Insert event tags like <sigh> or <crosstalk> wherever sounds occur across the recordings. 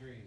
three.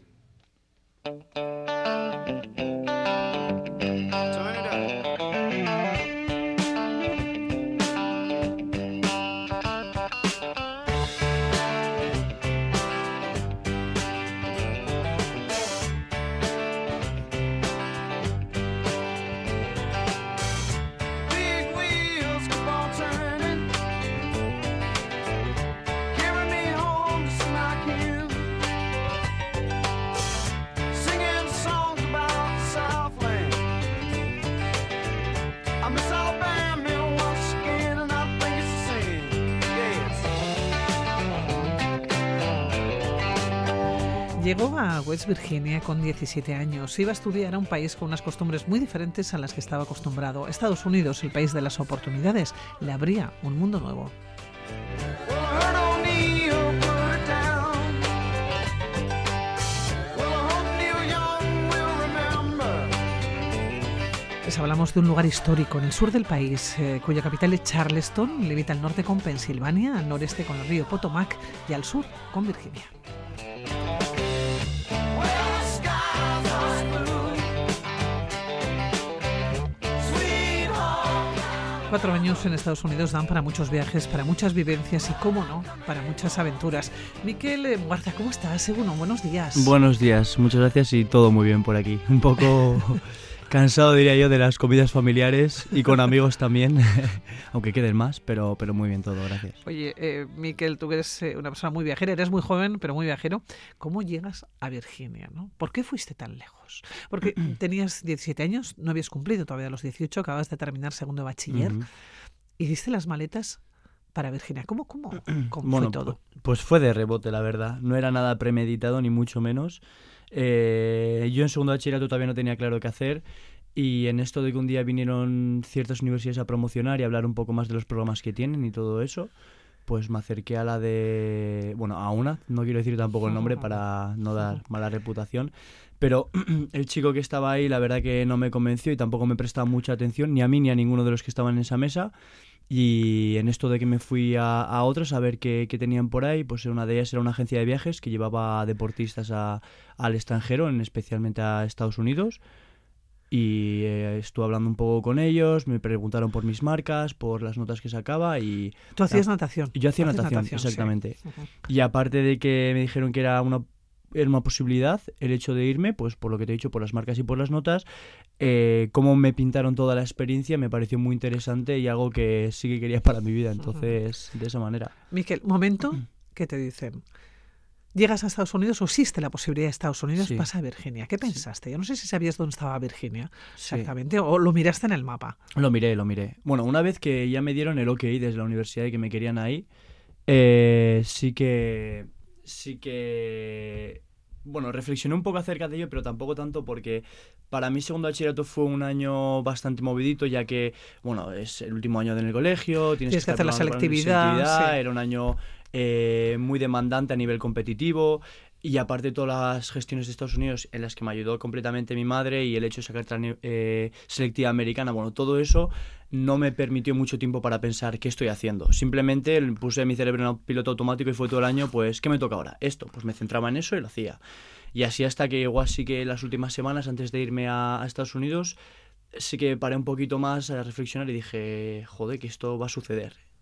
Llegó a West Virginia con 17 años. Iba a estudiar a un país con unas costumbres muy diferentes a las que estaba acostumbrado. Estados Unidos, el país de las oportunidades, le abría un mundo nuevo. Les hablamos de un lugar histórico en el sur del país, eh, cuya capital es Charleston, limita al norte con Pensilvania, al noreste con el río Potomac y al sur con Virginia. Cuatro años en Estados Unidos dan para muchos viajes, para muchas vivencias y, cómo no, para muchas aventuras. Miquel Muarza, ¿cómo estás? Seguro, buenos días. Buenos días, muchas gracias y todo muy bien por aquí. Un poco <laughs> Cansado, diría yo, de las comidas familiares y con amigos también, <laughs> aunque queden más, pero, pero muy bien todo, gracias. Oye, eh, Miquel, tú eres eh, una persona muy viajera, eres muy joven, pero muy viajero. ¿Cómo llegas a Virginia? ¿no? ¿Por qué fuiste tan lejos? Porque <clears throat> tenías 17 años, no habías cumplido todavía los 18, acabas de terminar segundo de bachiller, y diste las maletas para Virginia. ¿Cómo, cómo, cómo fue todo? Pues fue de rebote, la verdad. No era nada premeditado, ni mucho menos. Eh, yo en segundo bachillerato todavía no tenía claro qué hacer y en esto de que un día vinieron ciertas universidades a promocionar y hablar un poco más de los programas que tienen y todo eso, pues me acerqué a la de, bueno, a una, no quiero decir tampoco el nombre para no dar mala reputación, pero <clears throat> el chico que estaba ahí la verdad que no me convenció y tampoco me prestaba mucha atención, ni a mí ni a ninguno de los que estaban en esa mesa. Y en esto de que me fui a, a otros a ver qué, qué, tenían por ahí, pues una de ellas era una agencia de viajes que llevaba deportistas a, al extranjero, en, especialmente a Estados Unidos. Y eh, estuve hablando un poco con ellos, me preguntaron por mis marcas, por las notas que sacaba y... ¿Tú hacías natación? Yo hacía natación, exactamente. Y aparte de que me dijeron que era una era una posibilidad el hecho de irme, pues por lo que te he dicho, por las marcas y por las notas. Eh, cómo me pintaron toda la experiencia me pareció muy interesante y algo que sí que quería para mi vida. Entonces, de esa manera. Miquel, momento que te dicen. Llegas a Estados Unidos o existe la posibilidad de Estados Unidos, pasa a Virginia. ¿Qué pensaste? Yo no sé si sabías dónde estaba Virginia exactamente o lo miraste en el mapa. Lo miré, lo miré. Bueno, una vez que ya me dieron el OK desde la universidad y que me querían ahí, eh, sí que sí que bueno, reflexioné un poco acerca de ello, pero tampoco tanto porque para mí segundo bachillerato fue un año bastante movidito, ya que, bueno, es el último año en el colegio, tienes, que, hacer la selectividad. Era un año eh, muy demandante a nivel competitivo. Y aparte todas las gestiones de Estados Unidos en las que me ayudó completamente mi madre y el hecho de sacar eh, selectiva americana, bueno, todo eso no me permitió mucho tiempo para pensar qué estoy haciendo. Simplemente puse mi cerebro en piloto automático y fue todo el año, pues, ¿qué me toca ahora? Esto, pues me centraba en eso y lo hacía. Y así hasta que igual sí que las últimas semanas antes de irme a, a Estados Unidos, sí que paré un poquito más a reflexionar y dije, joder, que esto va a suceder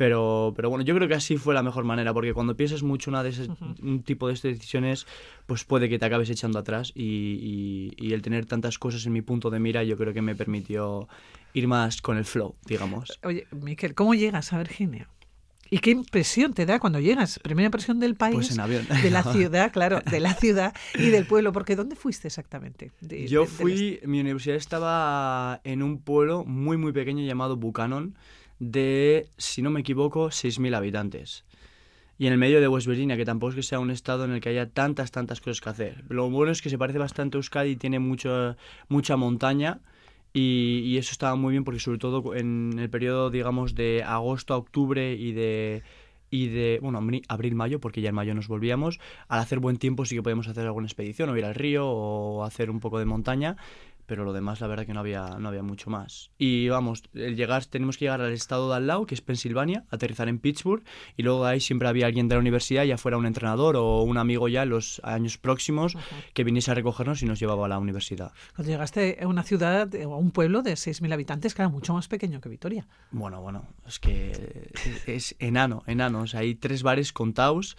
pero, pero bueno, yo creo que así fue la mejor manera, porque cuando piensas mucho una de ese, un tipo de estas decisiones, pues puede que te acabes echando atrás y, y, el tener tantas cosas en mi punto de mira yo creo que me permitió ir más con el flow, digamos. Oye, Miquel, ¿cómo llegas a Virginia? ¿Y qué impresión te da cuando llegas? Primera impresión del país, pues en avión. de la <laughs> ciudad, claro, de la ciudad y del pueblo, porque ¿dónde fuiste exactamente? Yo fui, mi universidad estaba en un pueblo muy muy pequeño llamado Buchanan, de, si no me equivoco, 6.000 habitantes. Y en el medio de West Virginia, que tampoco es que sea un estado en el que haya tantas, tantas cosas que hacer. Lo bueno es que se parece bastante a Euskadi y tiene mucho, mucha montaña. Y, eso estaba muy bien porque sobre todo en el periodo, digamos, de agosto a octubre y de, y de, bueno, abril, mayo, porque ya en mayo nos volvíamos, al hacer buen tiempo sí que podemos hacer alguna expedición o ir al río o hacer un poco de montaña pero lo demás la verdad que no había, no había mucho más. Y vamos, el llegar, tenemos que llegar al estado de al lado, que es Pensilvania, aterrizar en Pittsburgh, y luego ahí siempre había alguien de la universidad, ya fuera un entrenador o un amigo ya en los años próximos, que viniese a recogernos y nos llevaba a la universidad. Cuando llegaste a una ciudad, o a un pueblo de 6.000 habitantes, que era mucho más pequeño que Vitoria. Bueno, bueno, es que es, enano, enano. hay tres bares contados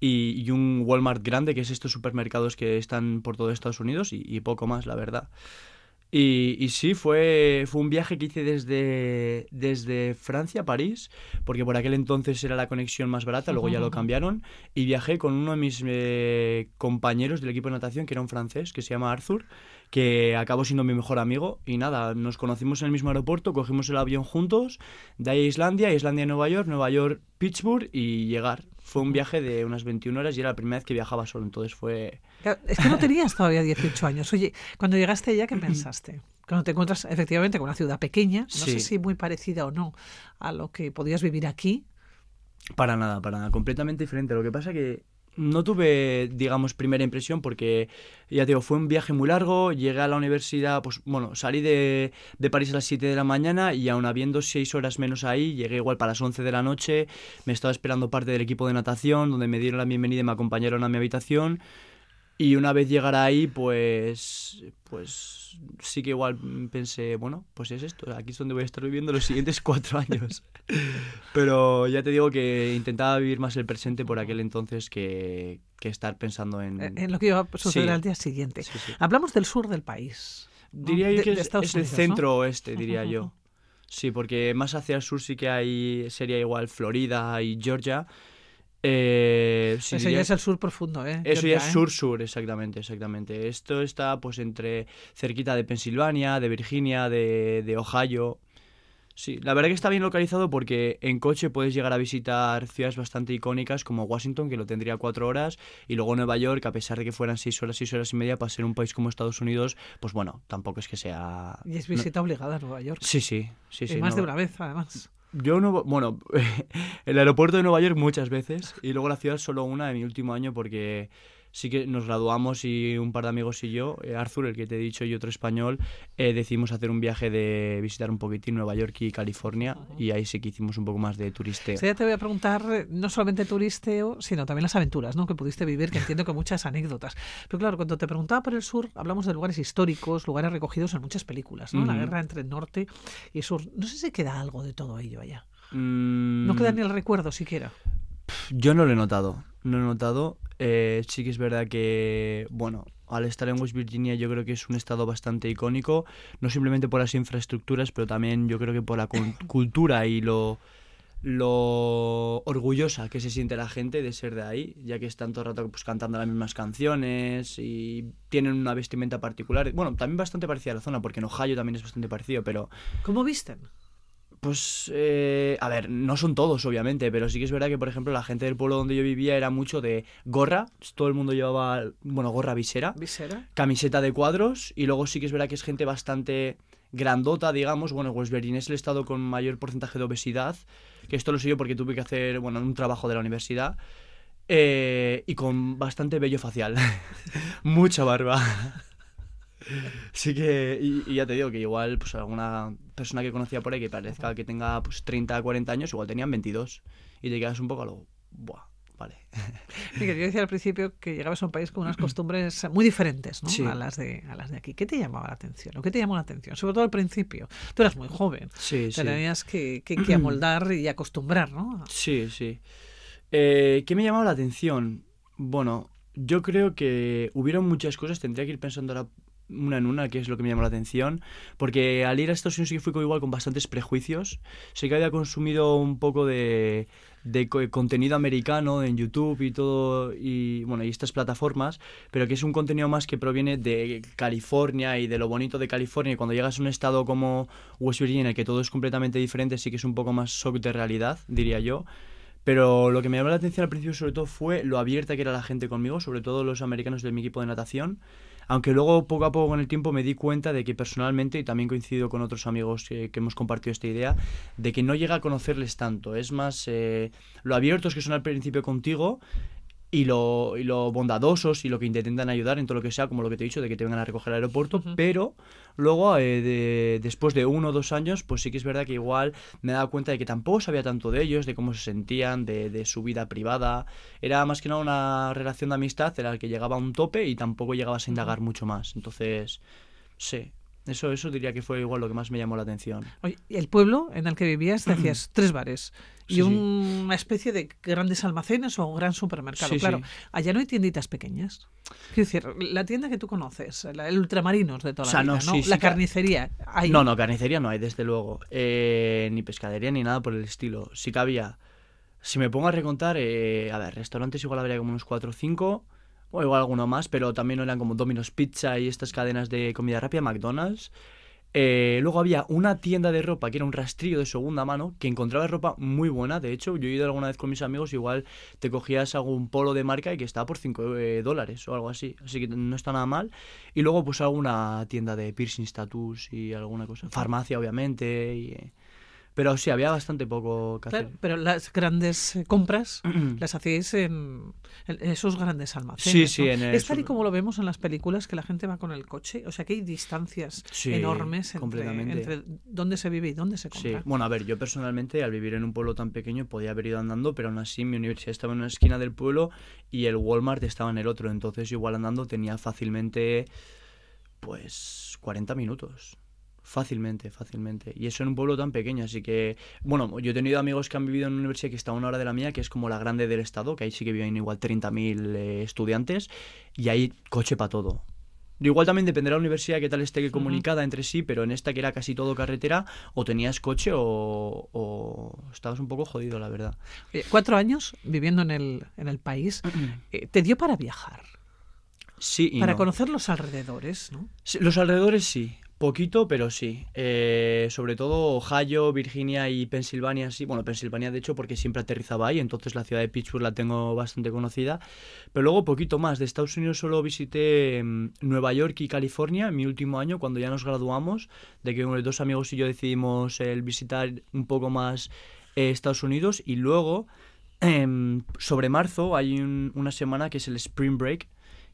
y, y, un Walmart grande, que es estos supermercados que están por todo Estados Unidos, y, y poco más, la verdad. Y, y, sí, fue, fue un viaje que hice desde, desde Francia a París, porque por aquel entonces era la conexión más barata, luego ya lo cambiaron, y viajé con uno de mis eh, compañeros del equipo de natación, que era un francés, que se llama Arthur, que acabó siendo mi mejor amigo, y nada, nos conocimos en el mismo aeropuerto, cogimos el avión juntos, de ahí a Islandia, Islandia a Nueva York, Nueva York, Pittsburgh, y llegar. Fue un viaje de unas 21 horas y era la primera vez que viajaba solo, entonces fue... es que no tenías todavía 18 años. Oye, cuando llegaste allá, ¿qué pensaste? Cuando te encuentras efectivamente con una ciudad pequeña, no sé si muy parecida o no a lo que podías vivir aquí. Para nada, para nada, completamente diferente. Lo que pasa que no tuve, digamos, primera impresión porque, ya te digo, fue un viaje muy largo, llegué a la universidad, pues bueno, salí de, de París a las 7 de la mañana y aún habiendo 6 horas menos ahí, llegué igual para las 11 de la noche, me estaba esperando parte del equipo de natación, donde me dieron la bienvenida y me acompañaron a mi habitación. Y una vez llegara ahí, pues, pues sí que igual pensé, bueno, pues es esto, aquí es donde voy a estar viviendo los siguientes cuatro años. <laughs> Pero ya te digo que intentaba vivir más el presente por aquel entonces que, que estar pensando en... En lo que iba a suceder al día siguiente. Hablamos del sur del país. Diría yo que es, el centro oeste, diría yo. Sí, porque más hacia el sur sí que hay, sería igual Florida y Georgia. Eh, eso ya es el sur profundo, ¿eh? Eso ya es ¿eh? sur-sur, exactamente, exactamente. Esto está pues entre cerquita de Pensilvania, de Virginia, de, de, Ohio. Sí, la verdad que está bien localizado porque en coche puedes llegar a visitar ciudades bastante icónicas como Washington, que lo tendría cuatro horas, y luego Nueva York, a pesar de que fueran seis horas, seis horas y media, para ser un país como Estados Unidos, pues bueno, tampoco es que sea... Y es visita obligada a Nueva York. Sí, sí, sí. sí más de una vez, además. Yo no, bueno, <laughs> el aeropuerto de Nueva York muchas veces y luego la ciudad solo una en mi último año porque sí que nos graduamos y un par de amigos y yo, eh, Arthur, el que te he dicho, y otro español, eh, decidimos hacer un viaje de visitar un poquitín Nueva York y California y ahí sí que hicimos un poco más de turisteo. Sí, ya te voy a preguntar eh, no solamente turisteo, sino también las aventuras ¿no? que pudiste vivir, que entiendo que muchas anécdotas. Pero claro, cuando te preguntaba por el sur, hablamos de lugares históricos, lugares recogidos en muchas películas, ¿no? La guerra entre el norte y el sur. No sé si queda algo de todo ello allá. No queda mm. ni el recuerdo siquiera. Yo no lo he notado, no he notado. Eh, sí que es verdad que, bueno, al estar en West Virginia yo creo que es un estado bastante icónico, no simplemente por las infraestructuras, pero también yo creo que por la <coughs> cultura y lo, lo orgullosa que se siente la gente de ser de ahí, ya que están todo el rato pues, cantando las mismas canciones y tienen una vestimenta particular. Bueno, también bastante parecida a la zona, porque en Ohio también es bastante parecido, pero... ¿Cómo visten? Pues, eh, a ver, no son todos, obviamente, pero sí que es verdad que, por ejemplo, la gente del pueblo donde yo vivía era mucho de gorra, todo el mundo llevaba, bueno, gorra visera, ¿Visera? camiseta de cuadros, y luego sí que es verdad que es gente bastante grandota, digamos. Bueno, Virginia es el estado con mayor porcentaje de obesidad, que esto lo sé yo porque tuve que hacer, bueno, un trabajo de la universidad, eh, y con bastante vello facial, <laughs> mucha barba. Sí que, y, ya te digo que igual pues alguna persona que conocía por ahí que parezca que tenga pues 30, 40 años, igual tenían 22 y te quedas un poco a lo, buah, vale. <laughs> Sí, que yo decía al principio que llegabas a un país con unas costumbres muy diferentes ¿no? a, las de, a las de aquí. ¿Qué te llamaba la atención? ¿O qué te llamó la atención? Sobre todo al principio. Tú eras muy joven. Sí, te tenías que, que, <clears throat> que, amoldar y acostumbrar, ¿no? Sí, sí. Eh, ¿Qué me llamaba la atención? Bueno, yo creo que hubieron muchas cosas, tendría que ir pensando ahora una en una, que es lo que me llamó la atención, porque al ir a Estados Unidos sí que fui igual con bastantes prejuicios. Sé que había consumido un poco de, de contenido americano en YouTube y todo, y bueno, y estas plataformas, pero que es un contenido más que proviene de California y de lo bonito de California. Y cuando llegas a un estado como West Virginia, en el que todo es completamente diferente, sí que es un poco más shock de realidad, diría yo. Pero lo que me llamó la atención al principio sobre todo fue lo abierta que era la gente conmigo, sobre todo los americanos de mi equipo de natación aunque luego poco a poco con el tiempo me di cuenta de que personalmente, y también coincido con otros amigos que, hemos compartido esta idea, de que no llega a conocerles tanto. Es más eh, lo abiertos que son al principio contigo y lo, y lo bondadosos y lo que intentan ayudar en todo lo que sea, como lo que te he dicho, de que te vengan a recoger al aeropuerto, pero luego, eh, de- después de uno o dos años, pues sí que es verdad que igual me he dado cuenta de que tampoco sabía tanto de ellos, de cómo se sentían, de, de su vida privada. Era más que nada una relación de amistad en la que llegaba a un tope y tampoco llegabas a indagar mucho más. Entonces, sí. Eso, eso diría que fue igual lo que más me llamó la atención. Oye, y el pueblo en el que vivías decías <clears throat> tres bares y Sí, una especie de grandes almacenes o un gran supermercado. Sí, claro, sí. allá no hay tienditas pequeñas. Quiero decir, la tienda que tú conoces, la- el ultramarinos de toda O sea, la no, vida, ¿no? la carnicería. Hay. No, no, carnicería no hay, desde luego. Eh, ni pescadería ni nada por el estilo. Sí que había. Si me pongo a recontar, eh, a ver, restaurantes igual habría como unos 4 o 5, o igual alguno más, pero también eran como Domino's Pizza y estas cadenas de comida rápida, McDonald's. Eh, luego había una tienda de ropa que era un rastrillo de segunda mano que encontraba ropa muy buena. De hecho, yo he ido alguna vez con mis amigos, igual te cogías algún polo de marca y que estaba por 5 dólares o algo así. Así que no está nada mal. Y luego, pues alguna tienda de piercings, tattoos y alguna cosa. Farmacia, obviamente. y, eh, Pero sí, había bastante poco que Claro, hacer. pero las grandes eh, compras <clears throat> las hacíais en, en esos grandes almacenes. Sí, sí, ¿no? en el Es tal y como lo vemos en las películas que la gente va con el coche. O sea, que hay distancias Sí, enormes entre, entre dónde se vive y dónde se Sí, compra. bueno, a ver, yo personalmente al vivir en un pueblo tan pequeño podía haber ido andando, pero aún así mi universidad estaba en una esquina del pueblo y el Walmart estaba en el otro, entonces igual andando tenía fácilmente pues 40 minutos. Fácilmente, fácilmente. Y eso en un pueblo tan pequeño, así que, bueno, yo he tenido amigos que han vivido en una universidad que está a una hora de la mía, que es como la grande del estado, que ahí sí que viven igual 30.000 eh, estudiantes, y hay coche para todo. Igual también dependerá de la universidad qué tal esté comunicada entre sí, pero en esta que era casi todo carretera, o tenías coche o, o estabas un poco jodido, la verdad. Oye, cuatro años viviendo en el, en el país, <clears throat> eh, te dio para viajar, Sí y para no. conocer los alrededores, ¿no? Sí, los alrededores sí, poquito, pero sí. Eh, sobre todo Ohio, Virginia y Pensilvania, sí. Bueno, Pensilvania de hecho porque siempre aterrizaba ahí, entonces la ciudad de Pittsburgh la tengo bastante conocida. Pero luego poquito más. De Estados Unidos solo visité mm, Nueva York y California en mi último año cuando ya nos graduamos, de que unos dos amigos y yo decidimos el visitar un poco más eh, Estados Unidos y luego <clears throat> em, sobre marzo hay un- una semana que es el Spring Break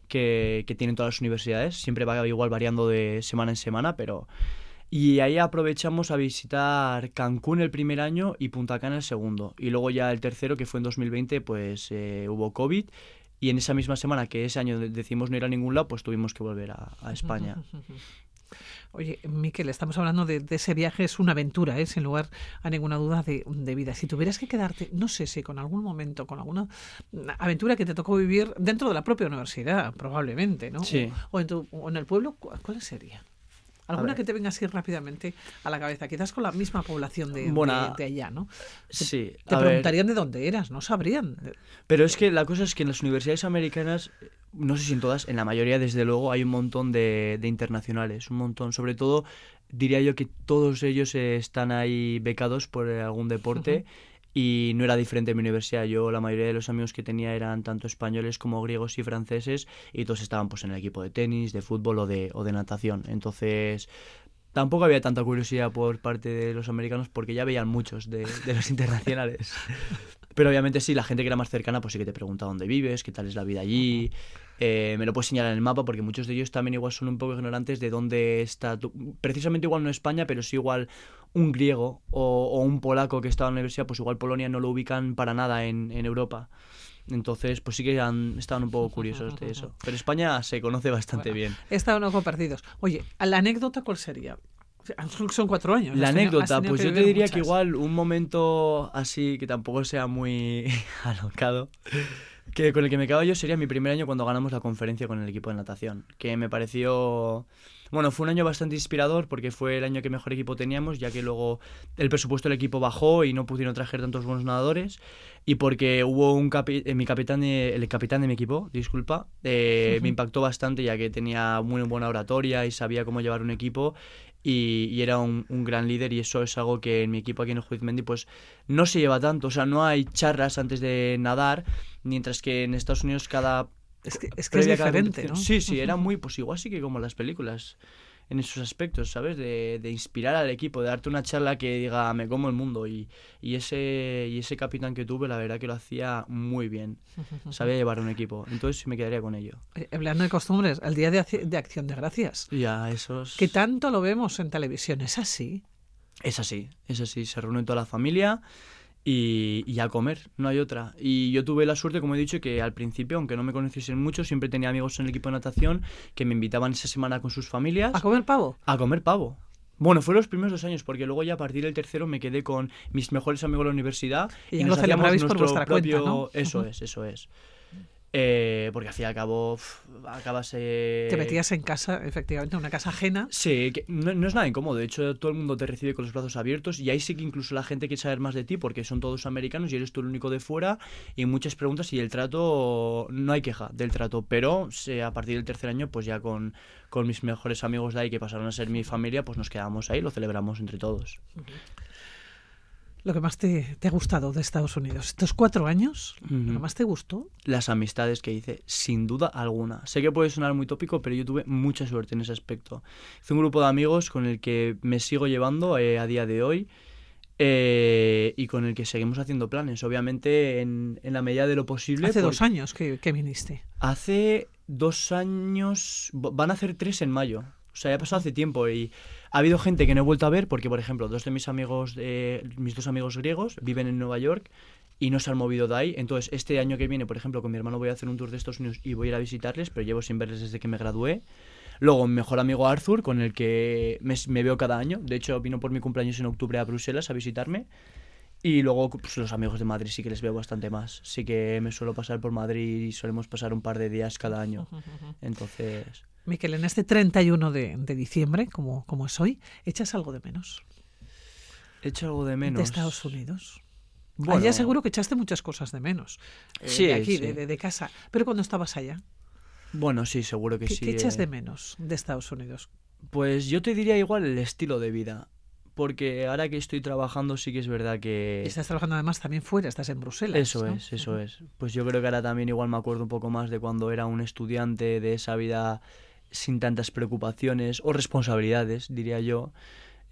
que, tienen todas las universidades. Siempre va igual variando de semana en semana, pero... Y ahí aprovechamos a visitar Cancún el primer año y Punta Cana el segundo. Y luego ya el tercero, que fue en 2020, pues eh, hubo COVID. Y en esa misma semana que ese año de- decidimos no ir a ningún lado, pues tuvimos que volver a España. <laughs> Oye, Miquel, estamos hablando de, de ese viaje, es una aventura, ¿eh? sin lugar a ninguna duda de, de vida. Si tuvieras que quedarte, no sé si con algún momento, con alguna aventura que te tocó vivir dentro de la propia universidad, probablemente, ¿no? Sí. O, en, tu- o en el pueblo, ¿cu- ¿cuál sería? ¿Alguna que te venga así rápidamente a la cabeza? Quizás con la misma población de, Bueno, de- de allá, ¿no? Sí, Te ver. preguntarían de dónde eras, no sabrían. Pero es que la cosa es que en las universidades americanas, no sé si en todas, en la mayoría desde luego hay un montón de, de internacionales, un montón. Sobre todo diría yo que todos ellos están ahí becados por eh, algún deporte y no era diferente en mi universidad. Yo la mayoría de los amigos que tenía eran tanto españoles como griegos y franceses y todos estaban pues en el equipo de tenis, de fútbol o de, o de natación. Entonces... Tampoco había tanta curiosidad por parte de los americanos porque ya veían muchos de, de los internacionales. <laughs> Pero obviamente sí, la gente que era más cercana pues sí que te pregunta dónde vives, qué tal es la vida allí. Eh, me lo puedes señalar en el mapa porque muchos de ellos también igual son un poco ignorantes de dónde está, tu- precisamente igual no España, pero sí igual un griego o, o un polaco que estaba en la universidad, pues igual Polonia no lo ubican para nada en, en Europa. Entonces, pues sí que han, estaban un poco curiosos de eso. Pero España se conoce bastante Bueno, bien. Estaban no compartidos. Oye, ¿la anécdota cuál sería? Son- cuatro años. La anécdota, tenido pues yo te diría que igual un momento así que tampoco sea muy <laughs> alocado, que con el que me quedo yo sería mi primer año cuando ganamos la conferencia con el equipo de natación, que me pareció... Bueno, fue un año bastante inspirador porque fue el año que mejor equipo teníamos, ya que luego el presupuesto del equipo bajó y no pudieron traer tantos buenos nadadores, y porque hubo un capi- eh, mi capitán, de- el capitán de mi equipo, disculpa, eh, me impactó bastante ya que tenía muy buena oratoria y sabía cómo llevar un equipo y, y era un, un gran líder y eso es algo que en mi equipo aquí en el Juizmendi pues no se lleva tanto, o sea, no hay charlas antes de nadar, mientras que en Estados Unidos cada... Es que es, que es diferente, ¿no? Sí, sí, era muy, pues igual sí que como las películas. En esos aspectos, ¿sabes? De, de, inspirar al equipo, de darte una charla que diga, me como el mundo. Y, y, ese, y ese capitán que tuve, la verdad que lo hacía muy bien. <laughs> Sabía llevar un equipo. Entonces me quedaría con ello. Eh, hablando de costumbres, el Día de, de Acción de Gracias. Ya, esos... Que tanto lo vemos en televisión, ¿es así? Es así, es así. Se reúne toda la familia y, a comer, no hay otra. Y yo tuve la suerte, como he dicho, que al principio, aunque no me conociesen mucho, siempre tenía amigos en el equipo de natación que me invitaban esa semana con sus familias. ¿A comer pavo? A comer pavo. Bueno, fueron los primeros dos años, porque luego ya a partir del tercero me quedé con mis mejores amigos de la universidad. Y, y nos hacíamos por vuestra propio... cuenta, ¿no? Eso es, eso es. Eh, porque al fin y al cabo acabas... Eh... Te metías en casa, efectivamente, en una casa ajena. Sí, que no, no, es nada incómodo. De hecho, todo el mundo te recibe con los brazos abiertos y ahí sí que incluso la gente quiere saber más de ti porque son todos americanos y eres tú el único de fuera y muchas preguntas y el trato, no hay queja del trato. Pero sí, a partir del tercer año, pues ya con, con mis mejores amigos de ahí que pasaron a ser mi familia, pues nos quedamos ahí, lo celebramos entre todos. Uh -huh lo que más te, te, ha gustado de Estados Unidos? ¿Estos cuatro años? Uh -huh. ¿Lo más te gustó? Las amistades que hice, sin duda alguna. Sé que puede sonar muy tópico, pero yo tuve mucha suerte en ese aspecto. Hice un grupo de amigos con el que me sigo llevando eh, a día de hoy. Eh, y con el que seguimos haciendo planes, obviamente en, en la medida de lo posible. Hace dos años que, que, viniste. Hace dos años, van a hacer tres en mayo. O sea, ya ha pasado hace tiempo y ha habido gente que no he vuelto a ver porque, por ejemplo, dos de mis amigos, eh, mis dos amigos griegos viven en Nueva York y no se han movido de ahí. Entonces, este año que viene, por ejemplo, con mi hermano voy a hacer un tour de Estados Unidos y voy a ir a visitarles, pero llevo sin verles desde que me gradué. Luego, mi mejor amigo Arthur, con el que me, me veo cada año. De hecho, vino por mi cumpleaños en octubre a Bruselas a visitarme. Y luego pues, los amigos de Madrid sí que les veo bastante más. Sí que me suelo pasar por Madrid y solemos pasar un par de días cada año. <laughs> Entonces... Miquel, en este 31 de, de diciembre, como, como es hoy, ¿echas algo de menos? ¿Echo algo de menos? De Estados Unidos. Bueno, allá seguro que echaste muchas cosas de menos. Eh, sí, de aquí, sí. de, de, casa. Pero cuando estabas allá. Bueno, sí, seguro que ¿Qué, sí. ¿Qué echas eh. de menos de Estados Unidos? Pues yo te diría igual el estilo de vida. Porque ahora que estoy trabajando sí que es verdad que... Estás trabajando además también fuera, estás en Bruselas. Eso ¿no? es, eso es. Pues yo creo que ahora también igual me acuerdo un poco más de cuando era un estudiante de esa vida sin tantas preocupaciones o responsabilidades, diría yo,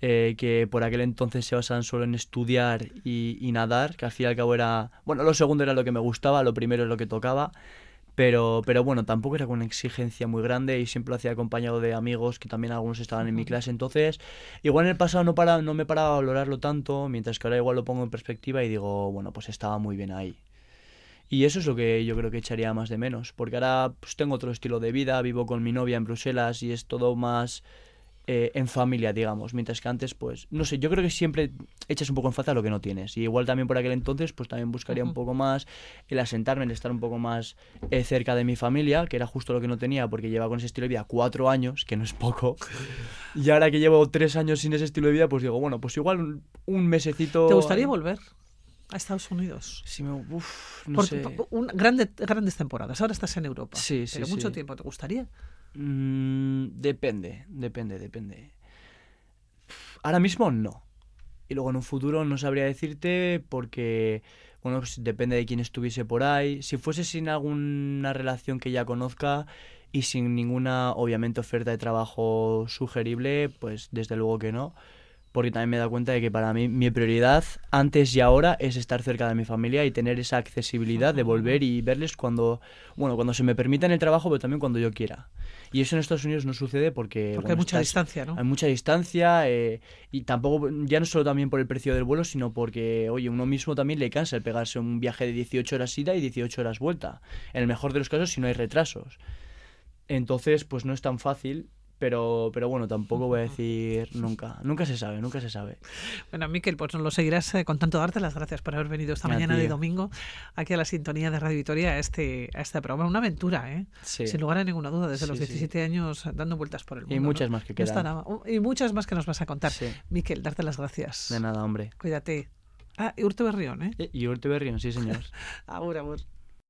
eh, que por aquel entonces se basaban solo en estudiar y, y, nadar, que al fin y al cabo era, bueno, lo segundo era lo que me gustaba, lo primero es lo que tocaba, pero, pero bueno, tampoco era con una exigencia muy grande y siempre lo hacía acompañado de amigos que también algunos estaban en mi clase, entonces igual en el pasado no, para, no me paraba a valorarlo tanto, mientras que ahora igual lo pongo en perspectiva y digo, bueno, pues estaba muy bien ahí. Y eso es lo que yo creo que echaría más de menos, porque ahora pues, tengo otro estilo de vida, vivo con mi novia en Bruselas y es todo más eh, en familia, digamos, mientras que antes, pues, no sé, yo creo que siempre echas un poco en falta lo que no tienes. Y igual también por aquel entonces, pues también buscaría uh -huh. un poco más el asentarme, el estar un poco más eh, cerca de mi familia, que era justo lo que no tenía, porque lleva con ese estilo de vida cuatro años, que no es poco. <laughs> Y ahora que llevo tres años sin ese estilo de vida, pues digo, bueno, pues igual un, un mesecito... ¿Te gustaría volver? A Estados Unidos. Sí, me, uf, no por, sé. Un, grande, grandes temporadas. Ahora estás en Europa. Sí, sí. Pero sí. mucho tiempo. ¿Te gustaría? Mm, depende, depende, depende. Ahora mismo no. Y luego en un futuro no sabría decirte porque, bueno, pues depende de quién estuviese por ahí. Si fuese sin alguna relación que ya conozca y sin ninguna, obviamente, oferta de trabajo sugerible, pues desde luego que no porque también me he dado cuenta de que para mí mi prioridad antes y ahora es estar cerca de mi familia y tener esa accesibilidad de volver y verles cuando, bueno, cuando se me permita en el trabajo, pero también cuando yo quiera. Y eso en Estados Unidos no sucede porque... Porque bueno, hay mucha estás, distancia, ¿no? Hay mucha distancia eh, y tampoco, ya no solo también por el precio del vuelo, sino porque, oye, uno mismo también le cansa el pegarse un viaje de 18 horas ida y 18 horas vuelta. En el mejor de los casos si no hay retrasos. Entonces, pues no es tan fácil pero, pero bueno, tampoco voy a decir <laughs> nunca. Nunca se sabe, nunca se sabe. Bueno, Miquel, pues nos lo seguirás eh, con tanto darte las gracias por haber venido esta A mañana ti. de domingo aquí a la sintonía de Radio Vitoria a este, a este programa. Una aventura, ¿eh? Sí. Sin lugar a ninguna duda, desde Sí, los sí. 17 años dando vueltas por el mundo. Y muchas ¿no? más que quedan. oh, Y muchas más que nos vas a contar. Sí. Miquel, darte las gracias. De nada, hombre. Cuídate. Ah, y Urte Berrión, ¿eh? Y Urte Berrión, sí, señor. <laughs> Agur, agur.